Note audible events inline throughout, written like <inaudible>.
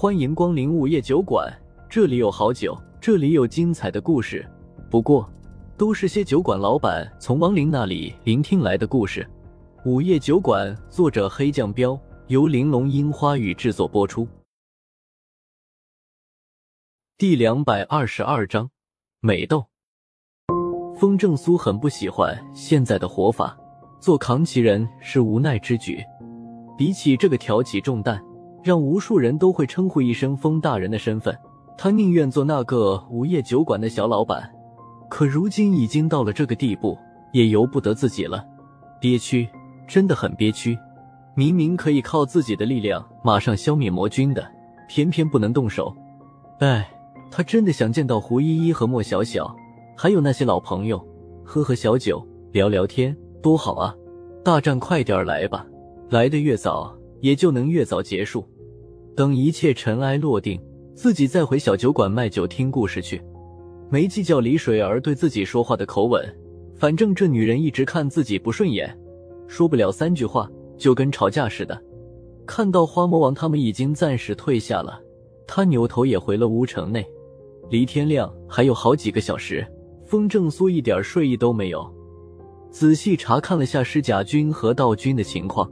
欢迎光临午夜酒馆，这里有好酒，这里有精彩的故事。不过，都是些酒馆老板从亡灵那里聆听来的故事。午夜酒馆，作者黑酱标，由玲珑樱花雨制作播出。第两百二十二章，美豆。风正苏很不喜欢现在的活法，做扛旗人是无奈之举。比起这个挑起重担，让无数人都会称呼一声“风大人”的身份，他宁愿做那个午夜酒馆的小老板。可如今已经到了这个地步，也由不得自己了，憋屈，真的很憋屈。明明可以靠自己的力量马上消灭魔君的，偏偏不能动手。哎，他真的想见到胡依依和莫小小，还有那些老朋友，喝喝小酒，聊聊天，多好啊！大战快点来吧！来的越早，也就能越早结束。等一切尘埃落定，自己再回小酒馆卖酒听故事去。没计较李水儿对自己说话的口吻，反正这女人一直看自己不顺眼，说不了三句话就跟吵架似的。看到花魔王他们已经暂时退下了，他扭头也回了乌城内。离天亮还有好几个小时，风正苏一点睡意都没有，仔细查看了下尸甲军和道军的情况。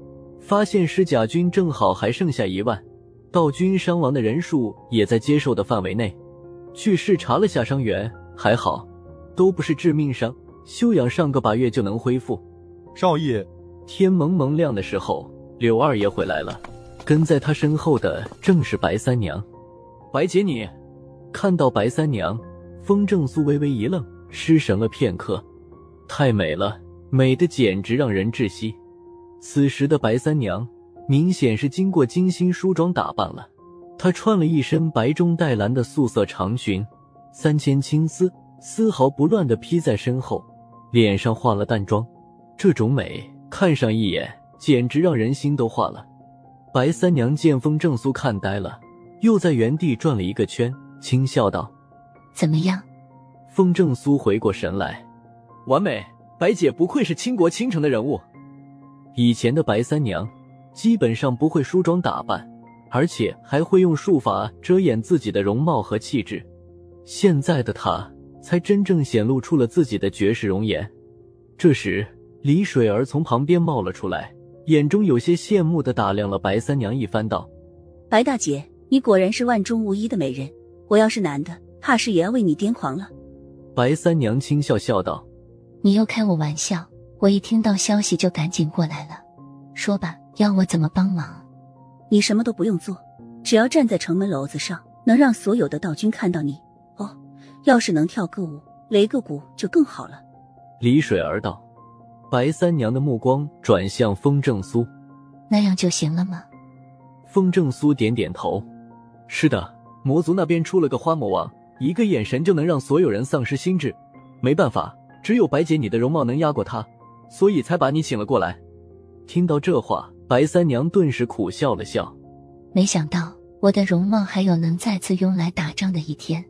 发现尸甲军正好还剩下一万，道军伤亡的人数也在接受的范围内。去视察了下伤员，还好，都不是致命伤，休养上个把月就能恢复。少爷，天蒙蒙亮的时候，柳二爷回来了，跟在他身后的正是白三娘。白姐，你看到白三娘，风正苏微微一愣，失神了片刻。太美了，美的简直让人窒息。此时的白三娘明显是经过精心梳妆打扮了，她穿了一身白中带蓝的素色长裙，三千青丝丝毫不乱的披在身后，脸上化了淡妆，这种美看上一眼简直让人心都化了。白三娘见风正苏看呆了，又在原地转了一个圈，轻笑道：“怎么样？”风正苏回过神来，完美，白姐不愧是倾国倾城的人物。以前的白三娘基本上不会梳妆打扮，而且还会用术法遮掩自己的容貌和气质。现在的她才真正显露出了自己的绝世容颜。这时，李水儿从旁边冒了出来，眼中有些羡慕的打量了白三娘一番，道：“白大姐，你果然是万中无一的美人。我要是男的，怕是也要为你癫狂了。”白三娘轻笑笑道：“你又开我玩笑。”我一听到消息就赶紧过来了，说吧，要我怎么帮忙？你什么都不用做，只要站在城门楼子上，能让所有的道君看到你。哦，要是能跳个舞、擂个鼓就更好了。李水儿道。白三娘的目光转向风正苏，那样就行了吗？风正苏点点头，是的，魔族那边出了个花魔王，一个眼神就能让所有人丧失心智。没办法，只有白姐你的容貌能压过他。所以才把你请了过来。听到这话，白三娘顿时苦笑了笑。没想到我的容貌还有能再次用来打仗的一天。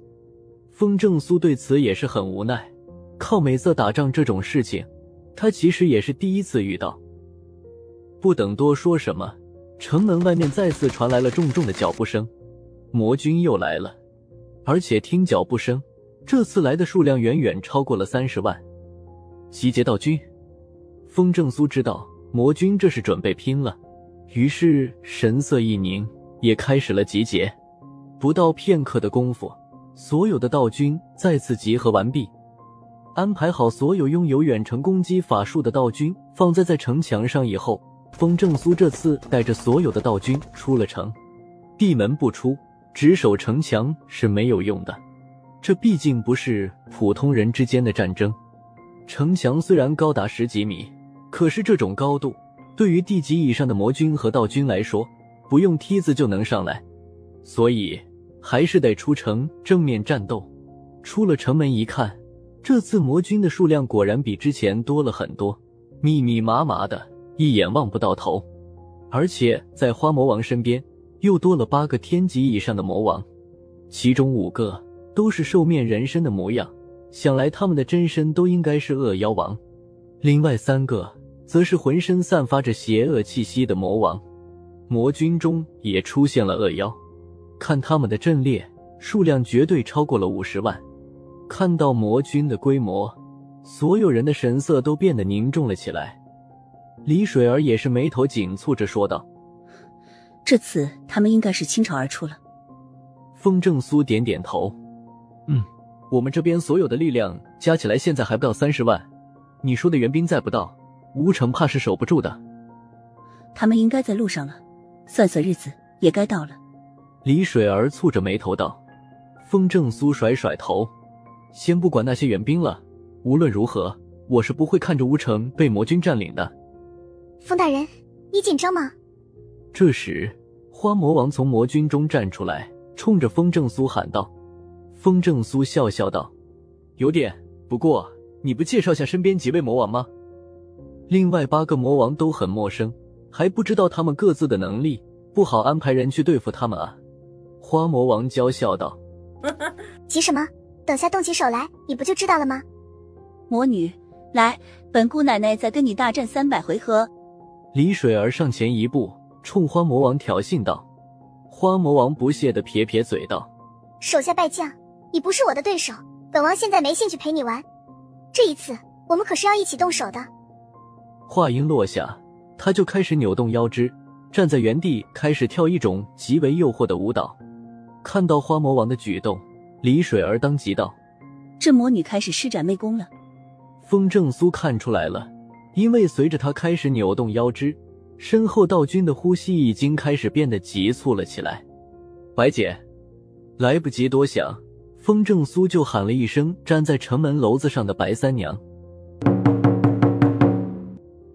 风正苏对此也是很无奈。靠美色打仗这种事情，他其实也是第一次遇到。不等多说什么，城门外面再次传来了重重的脚步声。魔军又来了，而且听脚步声，这次来的数量远远超过了三十万。集结道军。风正苏知道魔君这是准备拼了，于是神色一凝，也开始了集结。不到片刻的功夫，所有的道军再次集合完毕，安排好所有拥有远程攻击法术的道军放在在城墙上以后，风正苏这次带着所有的道军出了城，闭门不出，只守城墙是没有用的。这毕竟不是普通人之间的战争，城墙虽然高达十几米。可是这种高度，对于地级以上的魔君和道君来说，不用梯子就能上来，所以还是得出城正面战斗。出了城门一看，这次魔君的数量果然比之前多了很多，密密麻麻的，一眼望不到头。而且在花魔王身边又多了八个天级以上的魔王，其中五个都是兽面人身的模样，想来他们的真身都应该是恶妖王。另外三个。则是浑身散发着邪恶气息的魔王，魔军中也出现了恶妖，看他们的阵列数量绝对超过了五十万。看到魔军的规模，所有人的神色都变得凝重了起来。李水儿也是眉头紧蹙着说道：“这次他们应该是倾巢而出了。”风正苏点点头：“嗯，我们这边所有的力量加起来现在还不到三十万。你说的援兵再不到，吴城怕是守不住的。”他们应该在路上了，算算日子也该到了。李水儿蹙着眉头道：“风正苏甩甩头，先不管那些援兵了。无论如何，我是不会看着吴城被魔军占领的。”风大人，你紧张吗？这时，花魔王从魔军中站出来，冲着风正苏喊道：“风正苏笑笑道，有点。不过，你不介绍下身边几位魔王吗？另外八个魔王都很陌生，还不知道他们各自的能力，不好安排人去对付他们啊。”花魔王娇笑道：“ <laughs> 急什么？等下动起手来，你不就知道了吗？”魔女，来，本姑奶奶再跟你大战三百回合。李水儿上前一步，冲花魔王挑衅道：“花魔王不屑的撇撇嘴道：‘手下败将，你不是我的对手，本王现在没兴趣陪你玩。这一次，我们可是要一起动手的。’话音落下，他就开始扭动腰肢，站在原地开始跳一种极为诱惑的舞蹈。”看到花魔王的举动，李水儿当即道：“这魔女开始施展媚功了。”风正苏看出来了，因为随着他开始扭动腰肢，身后道君的呼吸已经开始变得急促了起来。白姐，来不及多想，风正苏就喊了一声：“站在城门楼子上的白三娘。”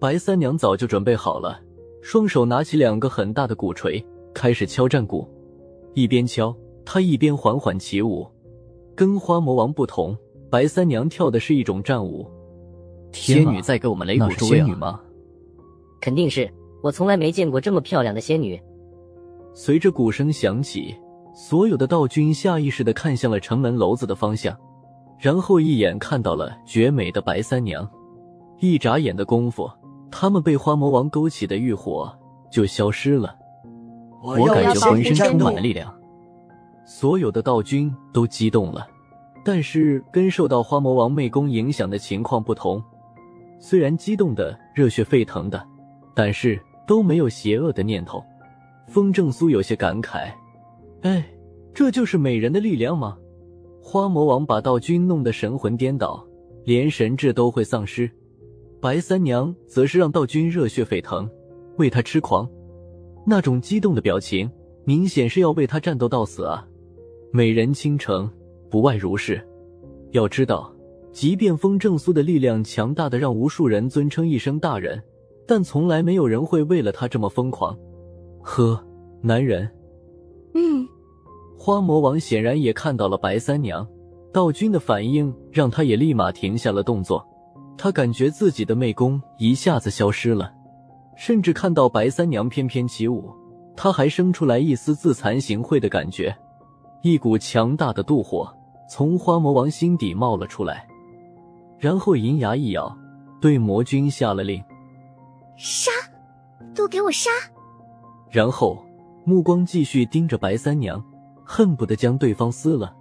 白三娘早就准备好了，双手拿起两个很大的鼓槌，开始敲战鼓，一边敲。她一边缓缓起舞，跟花魔王不同，白三娘跳的是一种战舞。仙女在给我们擂鼓助威啊！吗？肯定是，我从来没见过这么漂亮的仙女。随着鼓声响起，所有的道君下意识的看向了城门楼子的方向，然后一眼看到了绝美的白三娘。一眨眼的功夫，他们被花魔王勾起的欲火就消失了。我感觉浑身充满了力量。所有的道君都激动了，但是跟受到花魔王媚功影响的情况不同，虽然激动的热血沸腾的，但是都没有邪恶的念头。风正苏有些感慨：“哎，这就是美人的力量吗？”花魔王把道君弄得神魂颠倒，连神智都会丧失；白三娘则是让道君热血沸腾，为他痴狂，那种激动的表情，明显是要为他战斗到死啊！美人倾城，不外如是。要知道，即便风正苏的力量强大的让无数人尊称一声大人，但从来没有人会为了他这么疯狂。呵，男人。嗯。花魔王显然也看到了白三娘道君的反应，让他也立马停下了动作。他感觉自己的媚功一下子消失了，甚至看到白三娘翩翩起舞，他还生出来一丝自惭形秽的感觉。一股强大的妒火从花魔王心底冒了出来，然后银牙一咬，对魔君下了令：“杀，都给我杀！”然后目光继续盯着白三娘，恨不得将对方撕了。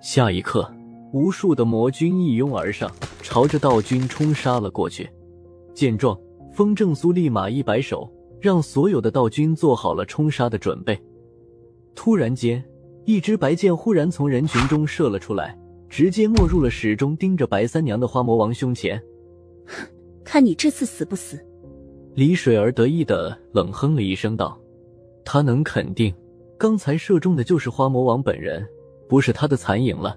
下一刻，无数的魔君一拥而上，朝着道君冲杀了过去。见状，风正苏立马一摆手，让所有的道君做好了冲杀的准备。突然间。一支白箭忽然从人群中射了出来，直接没入了始终盯着白三娘的花魔王胸前。<laughs> 看你这次死不死！李水儿得意的冷哼了一声，道：“他能肯定，刚才射中的就是花魔王本人，不是他的残影了。”